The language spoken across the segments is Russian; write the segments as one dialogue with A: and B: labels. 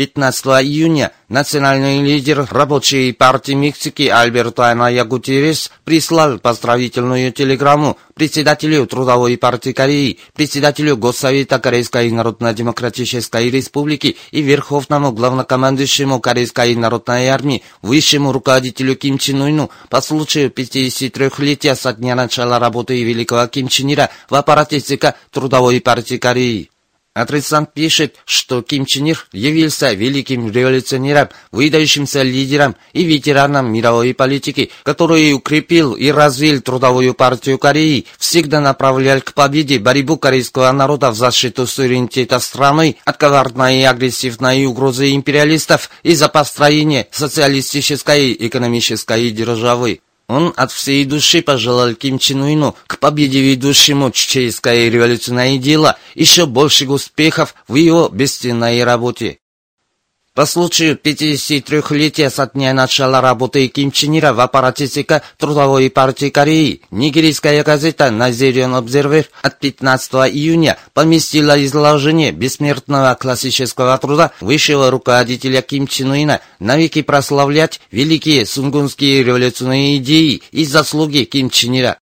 A: 15 июня национальный лидер рабочей партии Мексики Альберто Аная Гутеррес прислал поздравительную телеграмму председателю Трудовой партии Кореи, председателю Госсовета Корейской Народно-Демократической Республики и верховному главнокомандующему Корейской Народной Армии, высшему руководителю Ким Чен Ыну по случаю 53-летия со дня начала работы великого Ким Чен Ира в аппарате ЦК Трудовой партии Кореи. Адресант пишет, что Ким Чен Ир явился великим революционером, выдающимся лидером и ветераном мировой политики, который укрепил и развил Трудовую партию Кореи, всегда направлял к победе борьбу корейского народа в защиту суверенитета страны от коварной и агрессивной угрозы империалистов и за построение социалистической экономической державы. Он от всей души пожелал Ким Чен Ыну к победе ведущему чеченское революционное дело еще больших успехов в его бесценной работе. По случаю 53-летия со дня начала работы Ким Чен Ира в аппарате ЦК Трудовой партии Кореи, нигерийская газета Nigerian Observer от 15 июня поместила изложение бессмертного классического труда высшего руководителя Ким Чен Ына навеки прославлять великие сунгунские революционные идеи и заслуги Ким Чен Ира.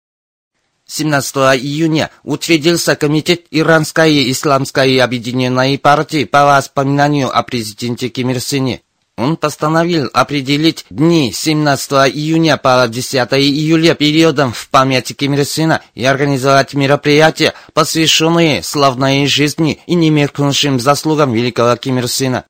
A: 17 июня учредился Комитет Иранской Исламской Объединенной партии по воспоминанию о президенте Ким Ир Сене. Он постановил определить дни 17 июня по 10 июля периодом в память Ким Ир Сена и организовать мероприятия, посвященные славной жизни и немеркнувшим заслугам великого Ким Ир Сена.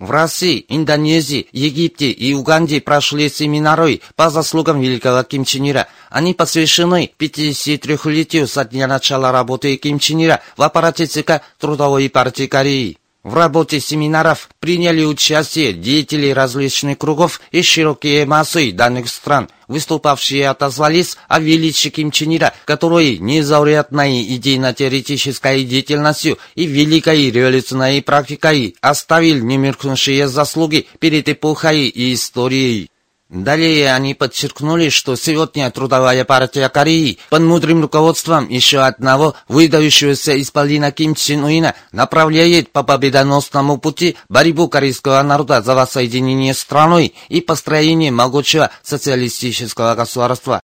A: В России, Индонезии, Египте и Уганде прошли семинары по заслугам великого Ким Чен Ира. Они посвящены 53-летию со дня начала работы Ким Чен Ира в аппарате ЦК Трудовой партии Кореи. В работе семинаров приняли участие деятели различных кругов и широкие массы данных стран. Выступавшие отозвались о величии Ким Чен Ира, который незаурядной идейно-теоретической деятельностью и великой революционной практикой оставил немеркнувшие заслуги перед эпохой и историей. Далее они подчеркнули, что сегодня Трудовая партия Кореи под мудрым руководством еще одного выдающегося исполина Ким Чен Уина направляет по победоносному пути борьбу корейского народа за воссоединение страной и построение могучего социалистического государства.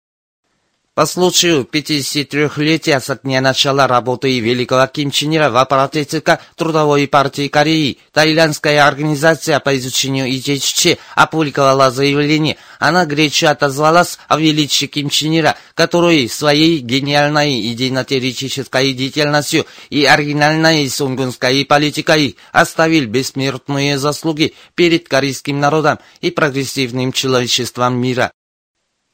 A: По случаю 53-летия со дня начала работы великого Ким Чен Ира в аппарате ЦК Трудовой партии Кореи, таиландская организация по изучению ИЧЧ опубликовала заявление. Она горячо отозвалась о величии Ким Чен Ира, который своей гениальной идейно-теоретической деятельностью и оригинальной сунгунской политикой оставил бессмертные заслуги перед корейским народом и прогрессивным человечеством мира.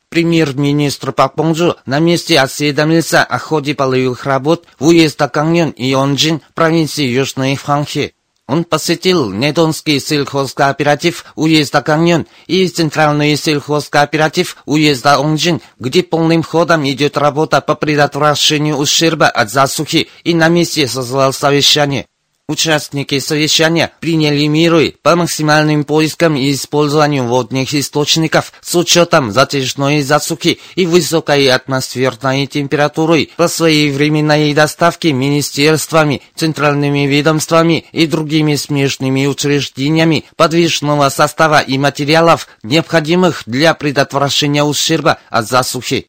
A: Премьер-министр Пак Бонжу на месте осведомился о ходе половых работ в уезда Каньон и Онджин провинции Южной Фанхи. Он посетил Недонский сельхозкооператив уезда Каньон и Центральный сельхозкооператив уезда Онджин, где полным ходом идет работа по предотвращению ущерба от засухи и на месте созвал совещание. Участники совещания приняли меры по максимальным поискам и использованию водных источников с учетом затяжной засухи и высокой атмосферной температуры по своевременной доставке министерствами, центральными ведомствами и другими смежными учреждениями подвижного состава и материалов, необходимых для предотвращения ущерба от засухи.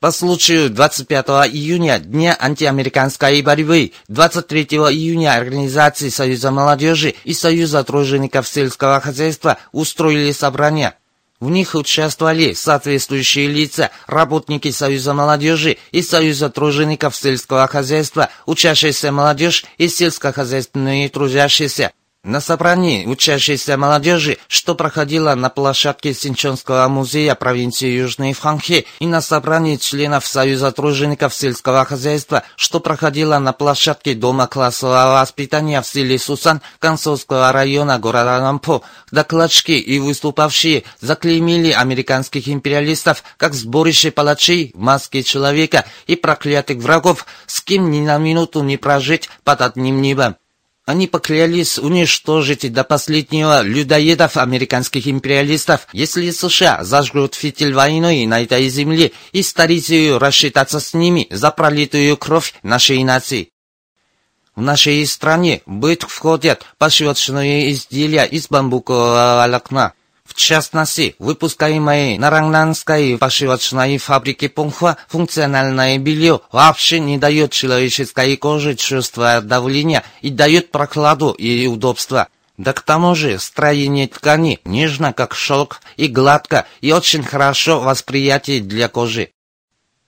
A: По случаю 25 июня, Дня антиамериканской борьбы, 23 июня Организации Союза молодежи и Союза тружеников сельского хозяйства устроили собрания. В них участвовали соответствующие лица, работники Союза молодежи и Союза тружеников сельского хозяйства, учащаяся молодежь и сельскохозяйственные трудящиеся. На собрании учащейся молодежи, что проходило на площадке Синчонского музея провинции Южной Фанхи и на собрании членов Союза тружеников сельского хозяйства, что проходило на площадке Дома классового воспитания в селе Сусан Консольского района города Нампо, докладчики и выступавшие заклеймили американских империалистов как сборище палачей в маске человека и проклятых врагов, с кем ни на минуту не прожить под одним небом. Они поклялись уничтожить до последнего людоедов американских империалистов, если США зажгут фитиль войной на этой земле и старицею рассчитаться с ними за пролитую кровь нашей нации. В нашей стране в быт входят пошивочные изделия из бамбукового волокна, в частности, выпускаемые на Рангнанской пошивочной фабрике Пунхуа функциональное белье вообще не дает человеческой коже чувства давления и дает прохладу и удобство. Да к тому же строение ткани нежно, как шелк, и гладко, и очень хорошо восприятие для кожи.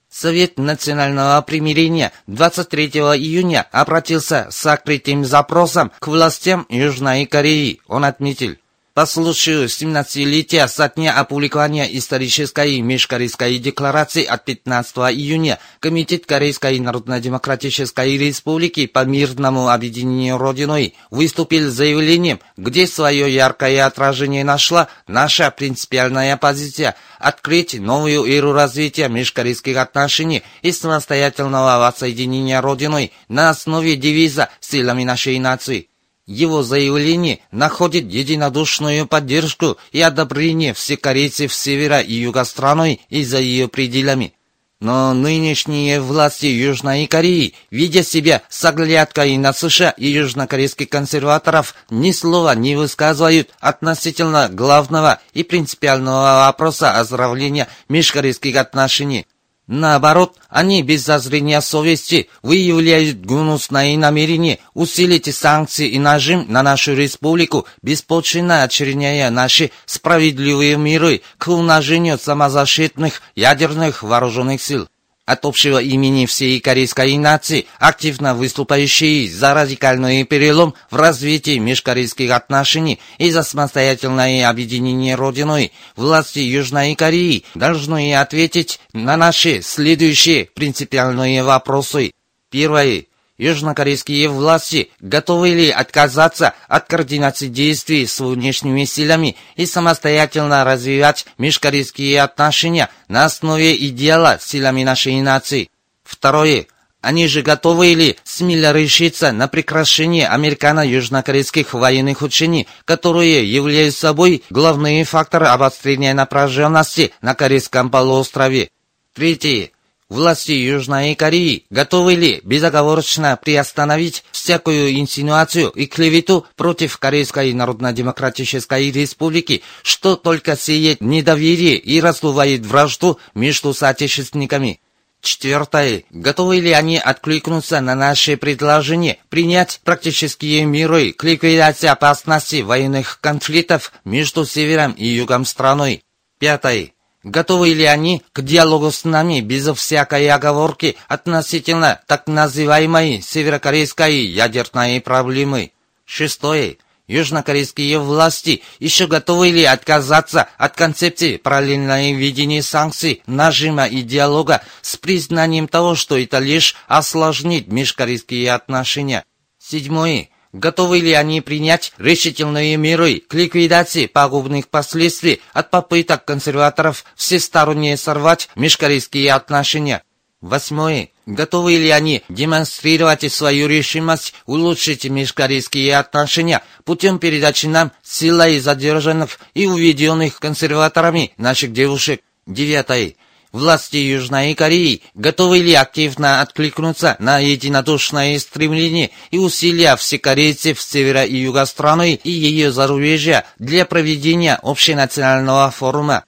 A: Совет национального примирения 23 июня обратился с открытым запросом к властям Южной Кореи. Он отметил, по случаю 17-летия со дня опубликования исторической межкорейской декларации от 15 июня Комитет Корейской Народно-Демократической Республики по мирному объединению Родиной выступил с заявлением, где свое яркое отражение нашла наша принципиальная позиция открыть новую эру развития межкорейских отношений и самостоятельного воссоединения Родиной на основе девиза «Силами нашей нации». Его заявление находит единодушную поддержку и одобрение всех корейцев севера и юга страной и за ее пределами. Но нынешние власти Южной Кореи, видя себя с оглядкой на США и южнокорейских консерваторов, ни слова не высказывают относительно главного и принципиального вопроса оздоровления межкорейских отношений. Наоборот, они без зазрения совести выявляют гнусное намерение усилить санкции и нажим на нашу республику, беспочвенно очерняя наши справедливые миры к умножению самозащитных ядерных вооруженных сил от общего имени всей корейской нации, активно выступающие за радикальный перелом в развитии межкорейских отношений и за самостоятельное объединение Родиной, власти Южной Кореи должны ответить на наши следующие принципиальные вопросы. Первое. Южнокорейские власти готовы ли отказаться от координации действий с внешними силами и самостоятельно развивать межкорейские отношения на основе идеала силами нашей нации? Второе. Они же готовы ли смело решиться на прекращение американо-южнокорейских военных учений, которые являются собой главные факторы обострения напряженности на Корейском полуострове? Третье. Власти Южной Кореи готовы ли безоговорочно приостановить всякую инсинуацию и клевету против Корейской Народно-Демократической Республики, что только сеет недоверие и раздувает вражду между соотечественниками? Четвертое. Готовы ли они откликнуться на наше предложение принять практические меры к ликвидации опасности военных конфликтов между севером и югом страной? Пятое. Готовы ли они к диалогу с нами без всякой оговорки относительно так называемой северокорейской ядерной проблемы? Шестое. Южнокорейские власти еще готовы ли отказаться от концепции параллельного введения санкций, нажима и диалога с признанием того, что это лишь осложнит межкорейские отношения? Седьмое. Готовы ли они принять решительные меры к ликвидации пагубных последствий от попыток консерваторов всесторонне сорвать межкорейские отношения? Восьмое. Готовы ли они демонстрировать свою решимость улучшить межкорейские отношения путем передачи нам силой задержанных и уведенных консерваторами наших девушек? Девятое. Власти Южной Кореи готовы ли активно откликнуться на единодушное стремление и усилия всекорейцев севера и юга страны и ее зарубежья для проведения общенационального форума?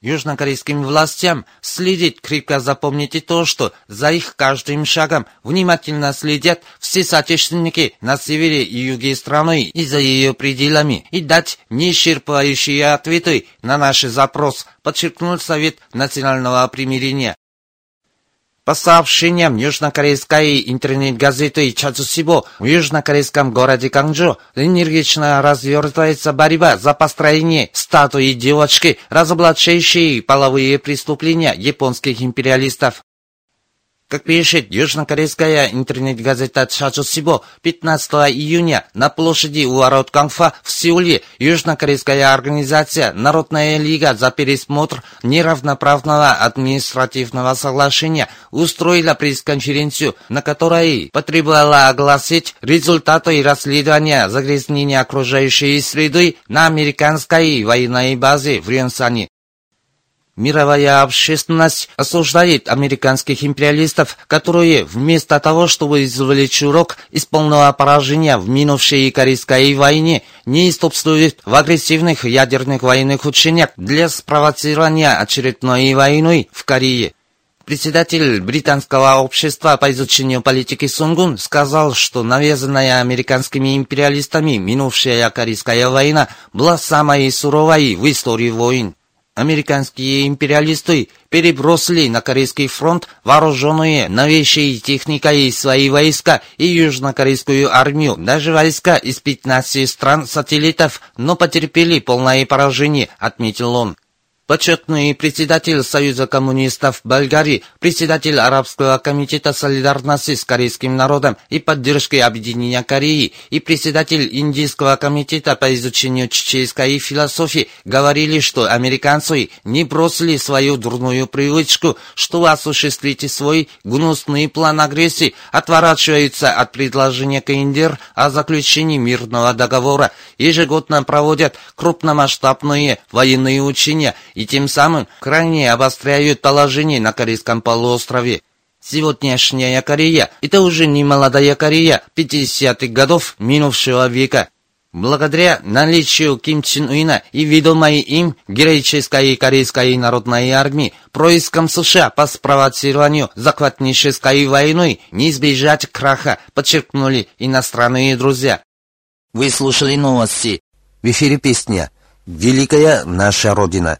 A: Южнокорейским властям следит крепко запомните то, что за их каждым шагом внимательно следят все соотечественники на севере и юге страны и за ее пределами, и дать неисчерпывающие ответы на наш запрос, подчеркнул Совет национального примирения. По сообщениям южнокорейской интернет-газеты Чачусибо, в южнокорейском городе Канчжо энергично развертывается борьба за построение статуи девочки, разоблачающей половые преступления японских империалистов. Как пишет южнокорейская интернет-газета Чачусибо, 15 июня на площади у ворот Канфа в Сеуле южнокорейская организация «Народная лига за пересмотр неравноправного административного соглашения» устроила пресс-конференцию, на которой потребовала огласить результаты расследования загрязнения окружающей среды на американской военной базе в Ренсане. Мировая общественность осуждает американских империалистов, которые вместо того, чтобы извлечь урок из полного поражения в минувшей Корейской войне, не иступствуют в агрессивных ядерных военных учениях для спровоцирования очередной войны в Корее. Председатель британского общества по изучению политики Сунгун сказал, что навязанная американскими империалистами минувшая Корейская война была самой суровой в истории войн. Американские империалисты перебросили на Корейский фронт вооруженные новейшей техникой свои войска и южнокорейскую армию, даже войска из 15 стран-сателлитов, но потерпели полное поражение, отметил он. Почетный председатель Союза коммунистов Болгарии, председатель Арабского комитета солидарности с корейским народом и поддержки объединения Кореи и председатель Индийского комитета по изучению чеченской философии говорили, что американцы не бросили свою дурную привычку, что осуществить свой гнусный план агрессии, отворачиваются от предложения КНДР о заключении мирного договора, ежегодно проводят крупномасштабные военные учения и тем самым крайне обостряют положение на Корейском полуострове. Сегодняшняя Корея – это уже не молодая Корея 50-х годов минувшего века. Благодаря наличию Ким Чен Уина и ведомой им героической корейской народной армии, происком США по спровоцированию захватнической войны не избежать краха, подчеркнули иностранные друзья.
B: Вы слушали новости. В эфире песня «Великая наша Родина».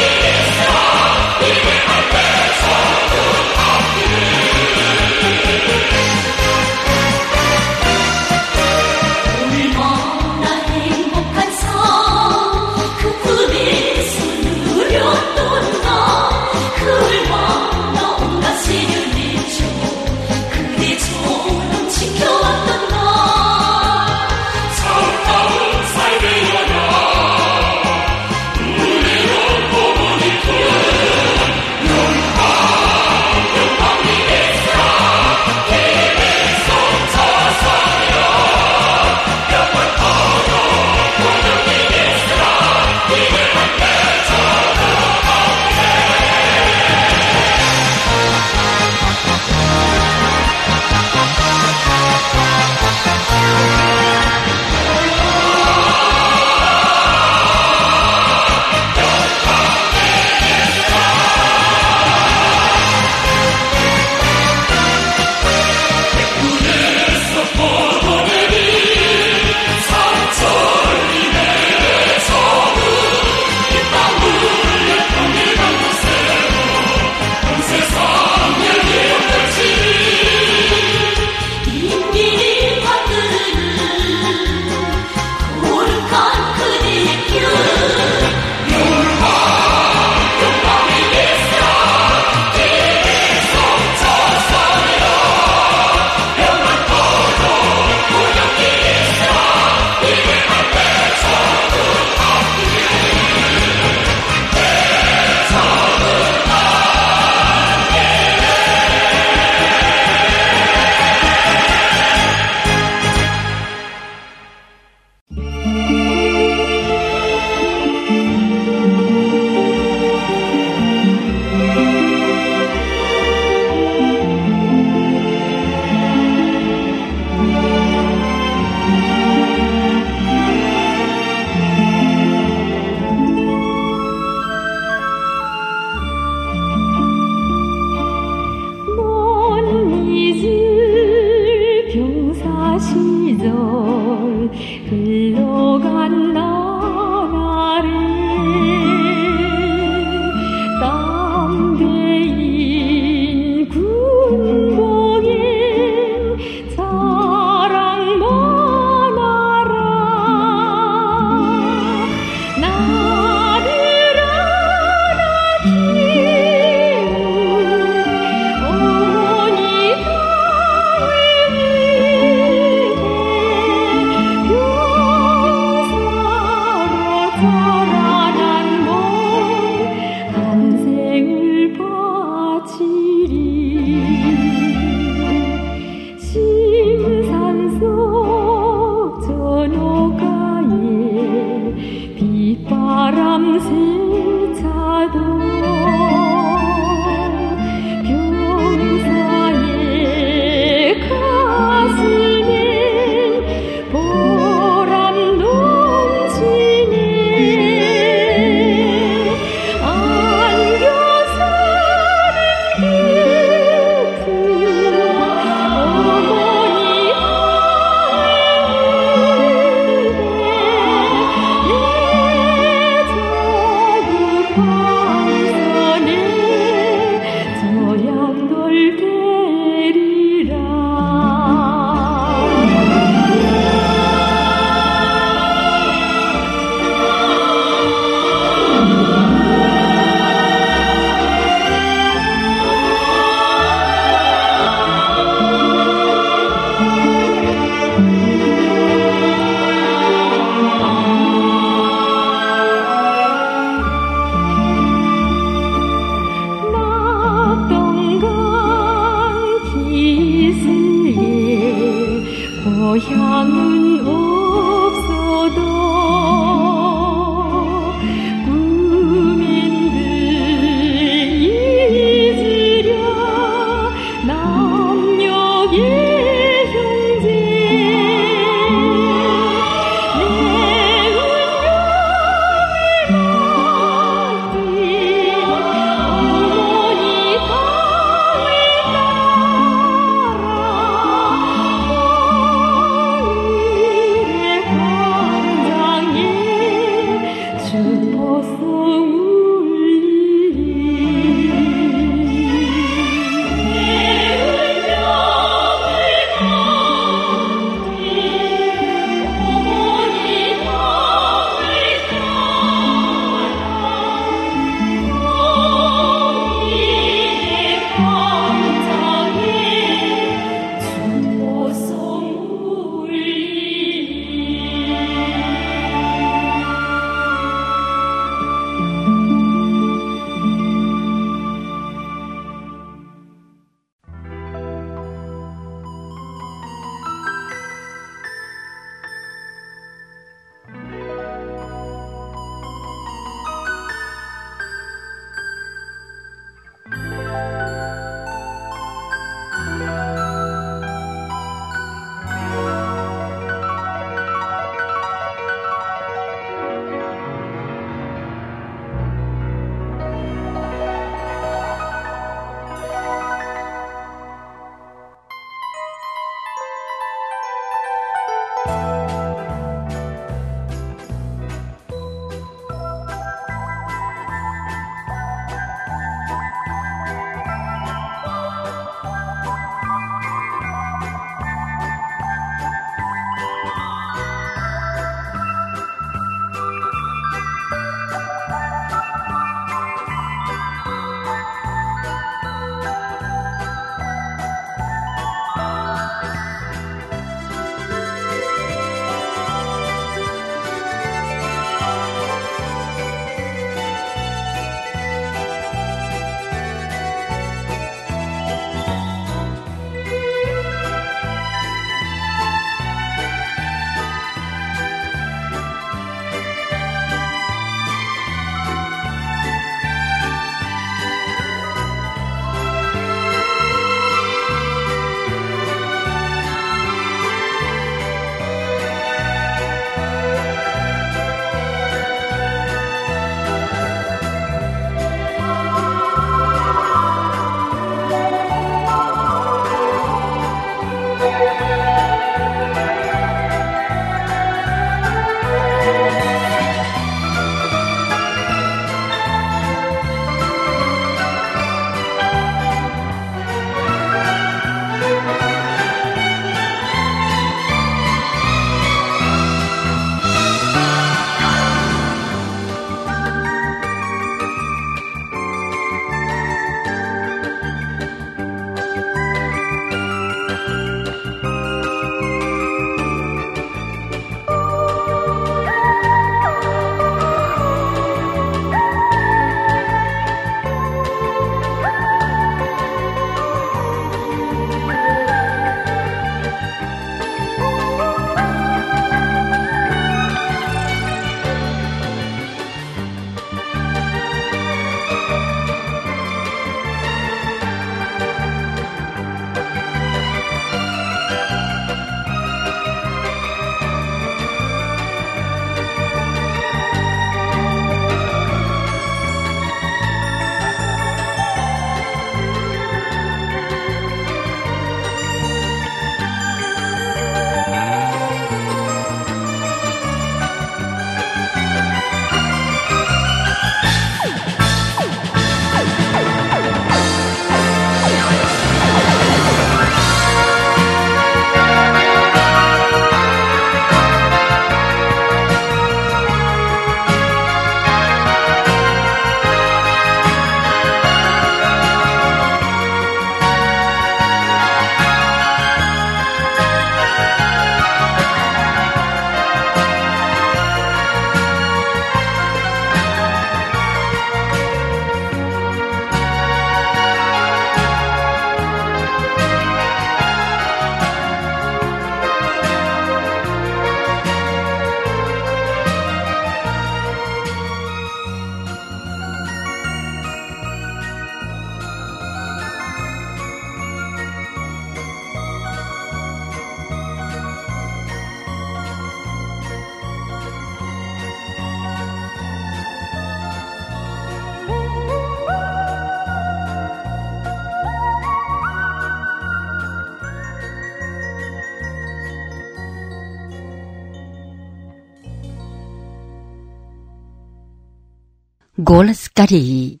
C: Голос Кореи.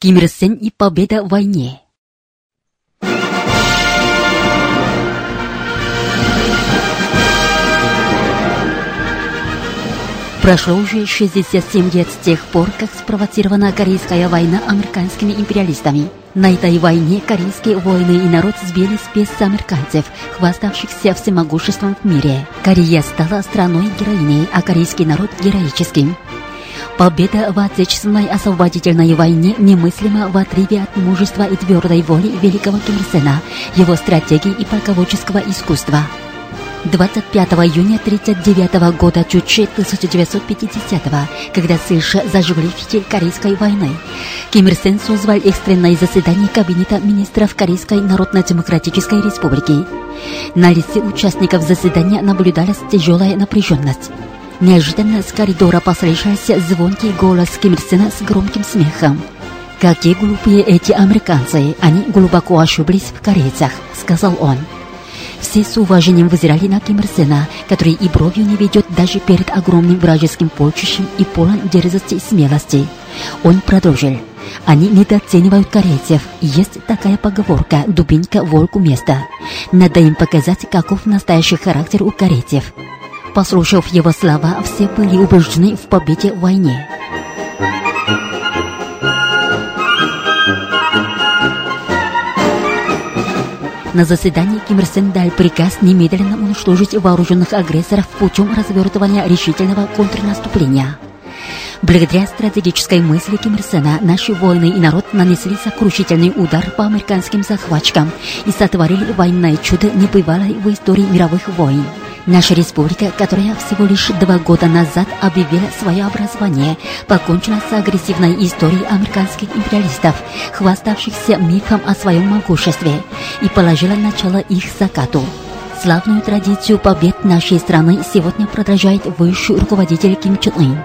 C: Ким Ир Сен и победа в войне. Прошло уже 67 лет с тех пор, как спровоцирована Корейская война американскими империалистами. На этой войне корейские воины и народ сбили с американцев, хваставшихся всемогуществом в мире. Корея стала страной-героиней, а корейский народ – героическим. Победа в Отечественной освободительной войне немыслима в отрыве от мужества и твердой воли великого Ким Ир Сена, его стратегии и полководческого искусства. 25 июня 1939 года, чуть 1950 когда США зажгли фитиль Корейской войны, Ким Ир Сен созвал экстренное заседание Кабинета министров Корейской Народно-Демократической Республики. На лице участников заседания наблюдалась тяжелая напряженность. Неожиданно с коридора послышался звонкий голос Ким Ир Сена с громким смехом. «Какие глупые эти американцы! Они глубоко ошиблись в корейцах», — сказал он. Все с уважением взирали на Ким Ир Сена, который и бровью не ведет даже перед огромным вражеским полчищем и полон дерзости и смелости. Он продолжил. Они недооценивают корейцев. Есть такая поговорка «дубинка волку место». Надо им показать, каков настоящий характер у корейцев. Послушав его слова, все были убеждены в победе в войне. На заседании Ким Ир Сен дал приказ немедленно уничтожить вооруженных агрессоров путем развертывания решительного контрнаступления. Благодаря стратегической мысли Ким Ир Сена наши воины и народ нанесли сокрушительный удар по американским захватчикам и сотворили военное чудо небывалой в истории мировых войн. Наша республика, которая всего лишь два года назад объявила свое образование, покончила с агрессивной историей американских империалистов, хваставшихся мифом о своем могуществе, и положила начало их закату. Славную традицию побед нашей страны сегодня продолжает высший руководитель Ким Чен Ын.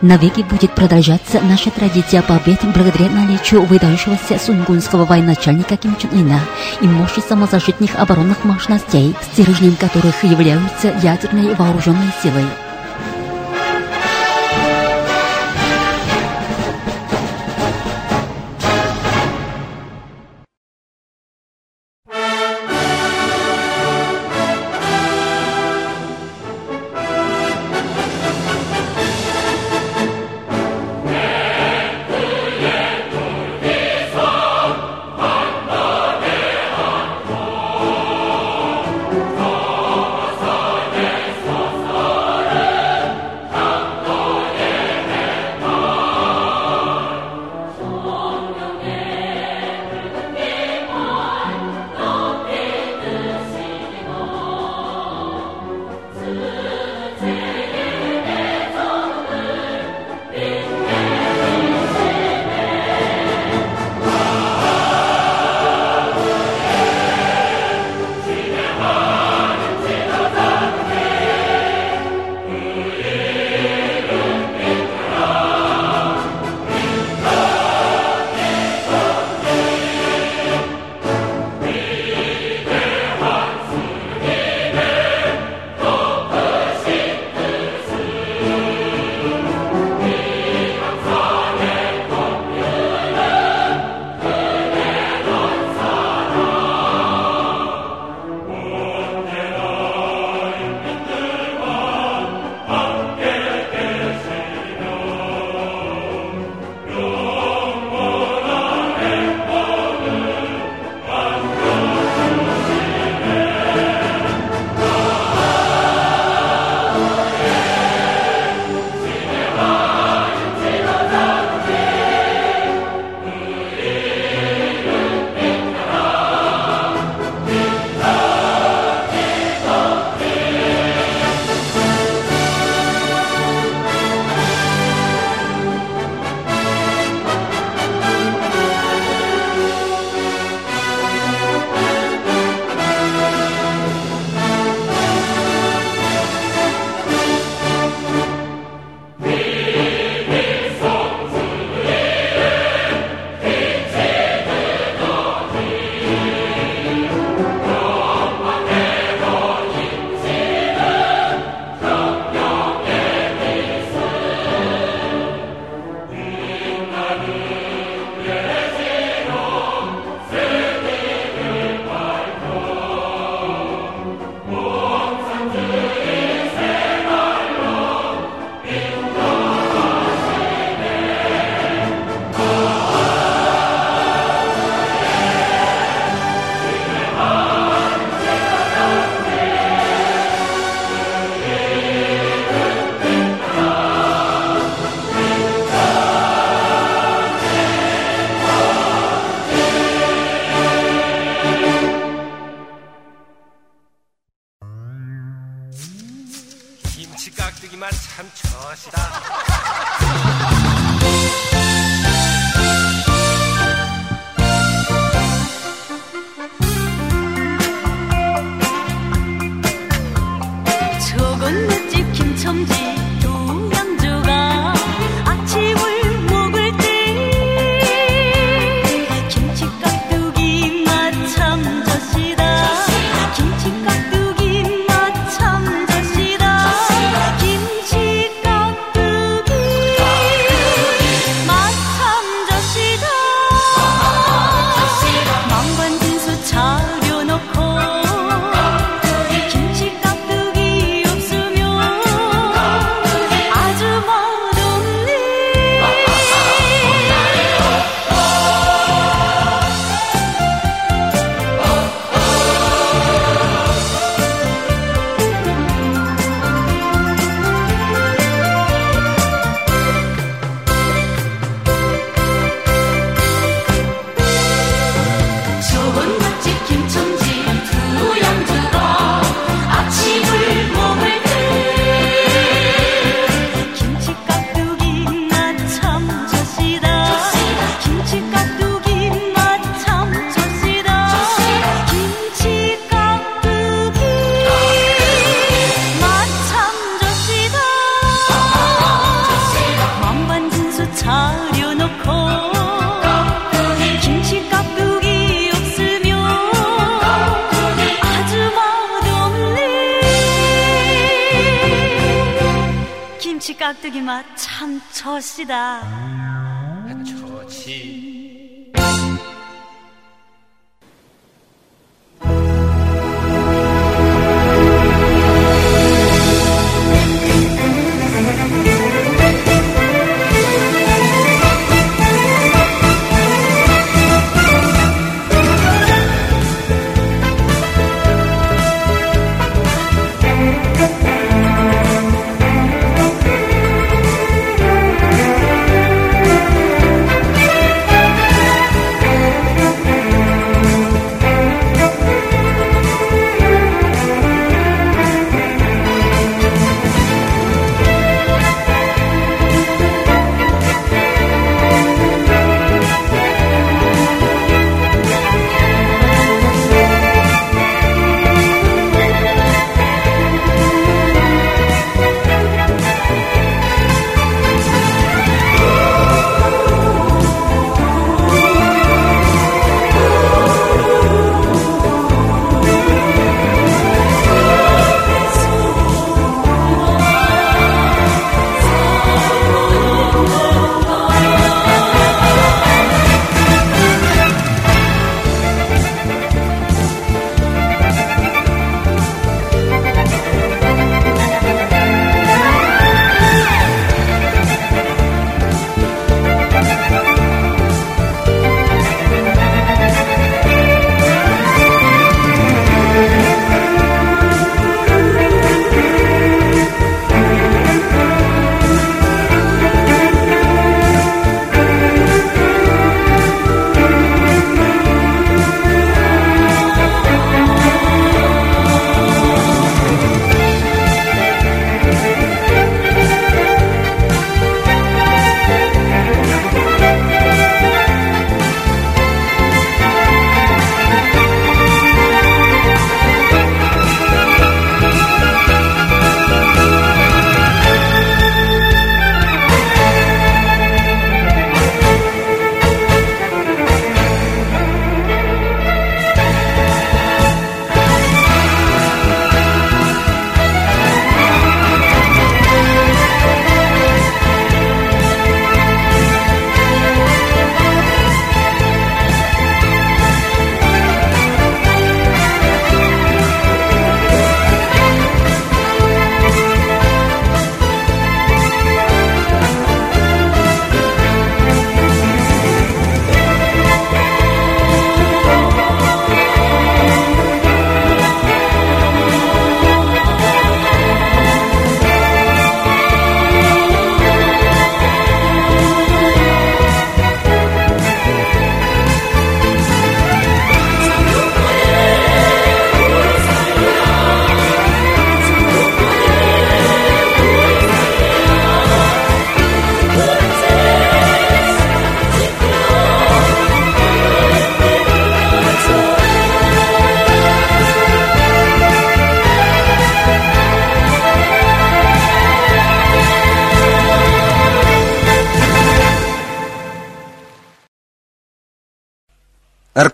C: Навеки будет продолжаться наша традиция побед благодаря наличию выдающегося сунгунского военачальника Ким Чен Ына и мощи самозащитных оборонных мощностей, стержнем которых являются ядерные вооруженные силы.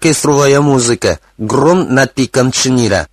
A: Оркестровая музыка, гром над пиком Чнира.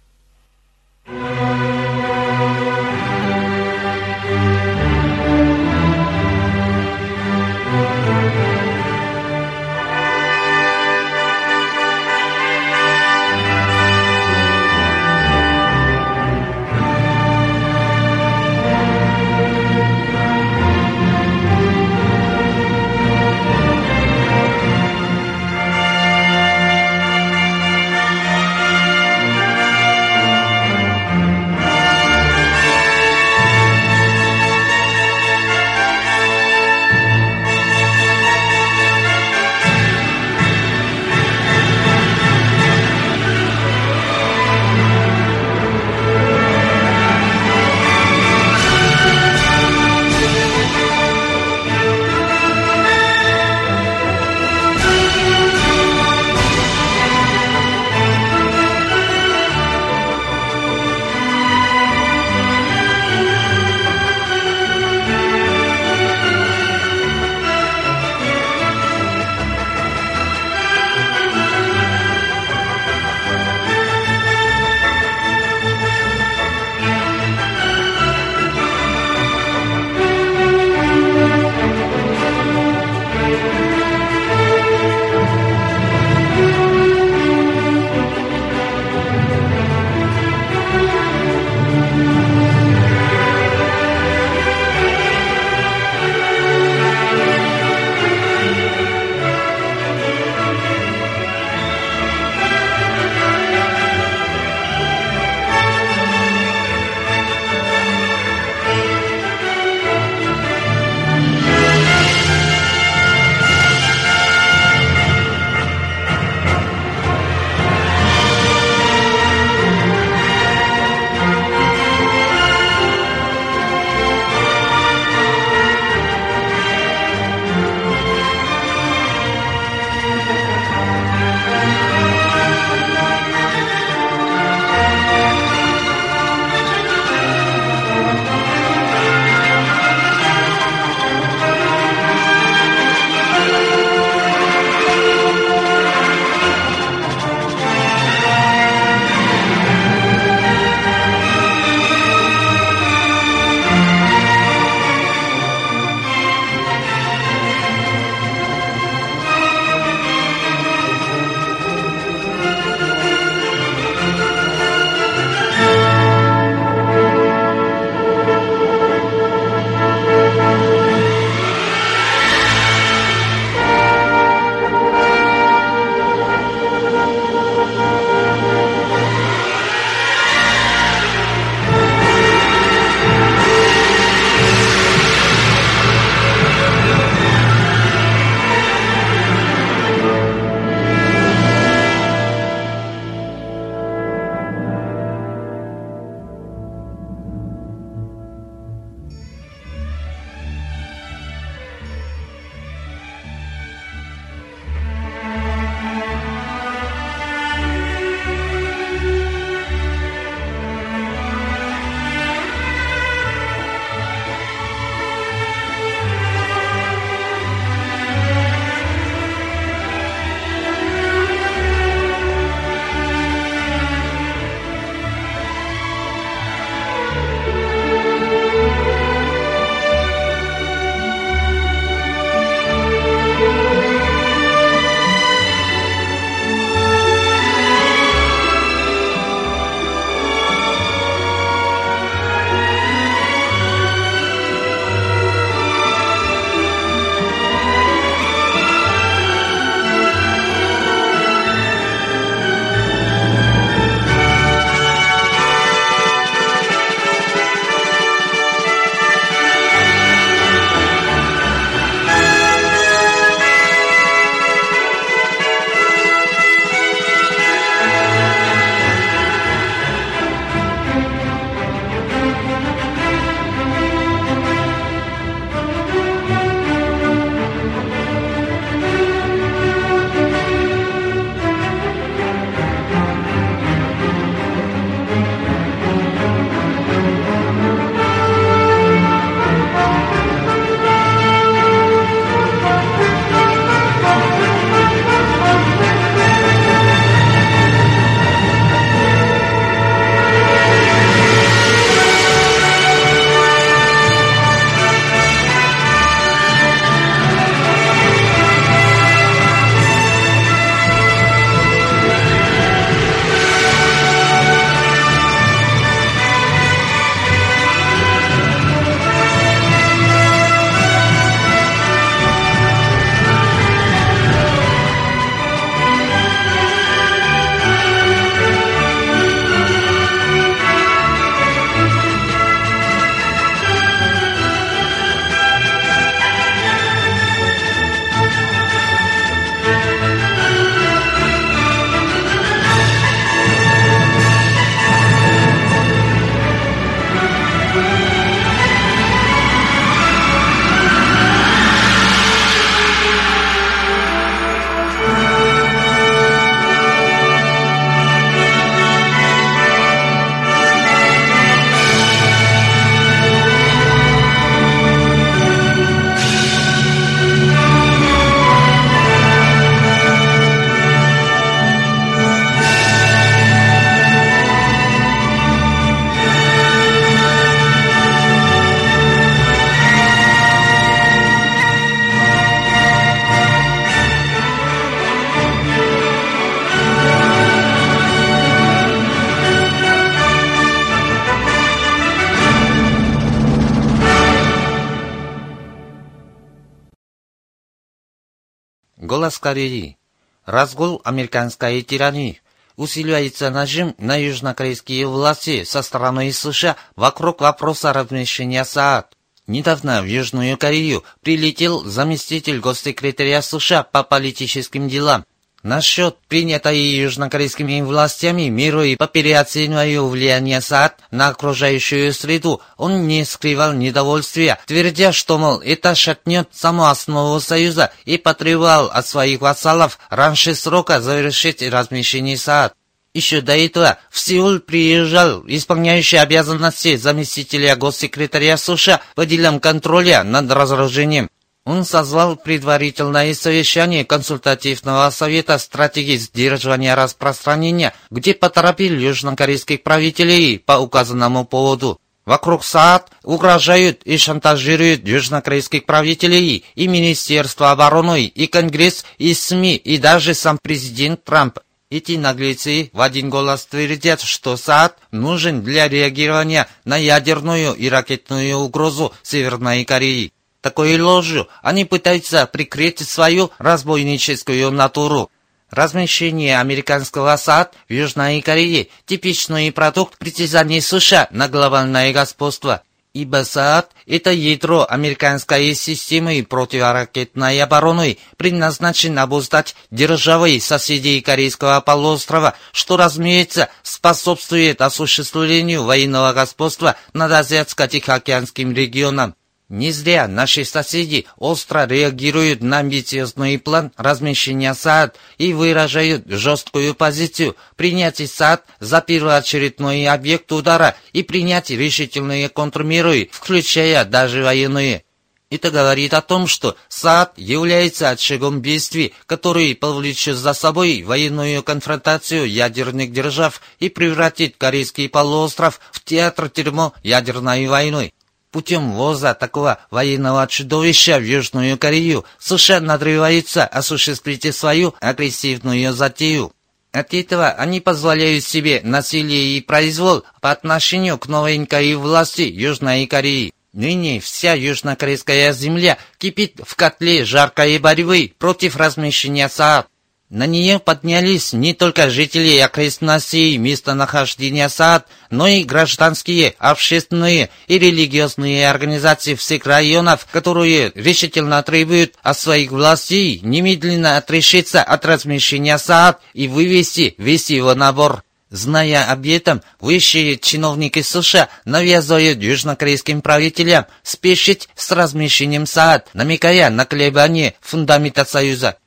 A: Голос Кореи. Разгул американской тирании. Усиливается нажим на южнокорейские власти со стороны США вокруг вопроса размещения СААД. Недавно в Южную Корею прилетел заместитель госсекретаря США по политическим делам Насчет принятой южнокорейскими властями меры и по переоцениванию влияния САД на окружающую среду, он не скрывал недовольствия, твердя, что, мол, это шатнет саму основу Союза и потребовал от своих вассалов раньше срока завершить размещение САД. Еще до этого в Сеул приезжал исполняющий обязанности заместителя госсекретаря США по делам контроля над разоружением он созвал предварительное совещание консультативного совета стратегии сдерживания распространения, где поторопил южнокорейских правителей по указанному поводу. Вокруг СААД угрожают и шантажируют южнокорейских правителей и Министерство обороны, и Конгресс, и СМИ, и даже сам президент Трамп. Эти наглецы в один голос твердят, что СААД нужен для реагирования на ядерную и ракетную угрозу Северной Кореи. Такой ложью они пытаются прикрыть свою разбойническую натуру. Размещение американского САД в Южной Корее – типичный продукт притязаний США на глобальное господство. Ибо СААД – это ядро американской системы противоракетной обороны, предназначен обуздать державы соседей Корейского полуострова, что, разумеется, способствует осуществлению военного господства над Азиатско-Тихоокеанским регионом. Не зря наши соседи остро реагируют на амбициозный план размещения САД и выражают жесткую позицию принять САД за первоочередной объект удара и принять решительные контрмеры, включая даже военные. Это говорит о том, что САД является очагом бедствий, который повлечет за собой военную конфронтацию ядерных держав и превратит Корейский полуостров в театр-тюрьму ядерной войны. Путем ввоза такого военного чудовища в Южную Корею США надрывается осуществить свою агрессивную затею. От этого они позволяют себе насилие и произвол по отношению к новенькой власти Южной Кореи. Ныне вся южнокорейская земля кипит в котле жаркой борьбы против размещения СААД. На нее поднялись не только жители окрестностей местонахождения САД, но и гражданские, общественные и религиозные организации всех районов, которые решительно требуют от своих властей немедленно отрешиться от размещения САД и вывести весь его набор. Зная об этом, высшие чиновники США навязывают южнокорейским правителям спешить с размещением СААД, намекая на колебания фундамента Союза.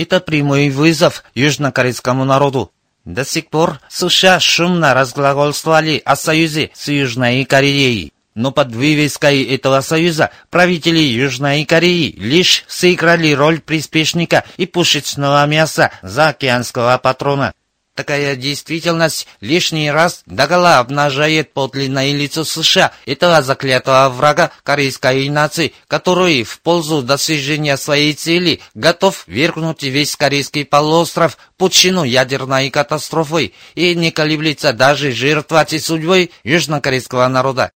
A: Это прямой вызов южнокорейскому народу. До сих пор США шумно разглагольствовали о союзе с Южной Кореей. Но под вывеской этого союза правители Южной Кореи лишь сыграли роль приспешника и пушечного мяса заокеанского патрона. Такая действительность лишний раз догола обнажает подлинное лицо США, этого заклятого врага корейской нации, который в пользу достижения своей цели готов вернуть весь корейский полуостров пучину ядерной катастрофы и не колеблется даже жертвовать судьбой южнокорейского народа.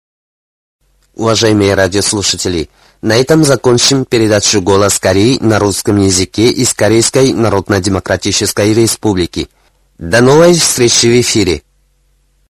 B: Уважаемые радиослушатели, на этом закончим передачу «Голос Кореи» на русском языке из Корейской Народно-Демократической Республики. До новой встречи в эфире.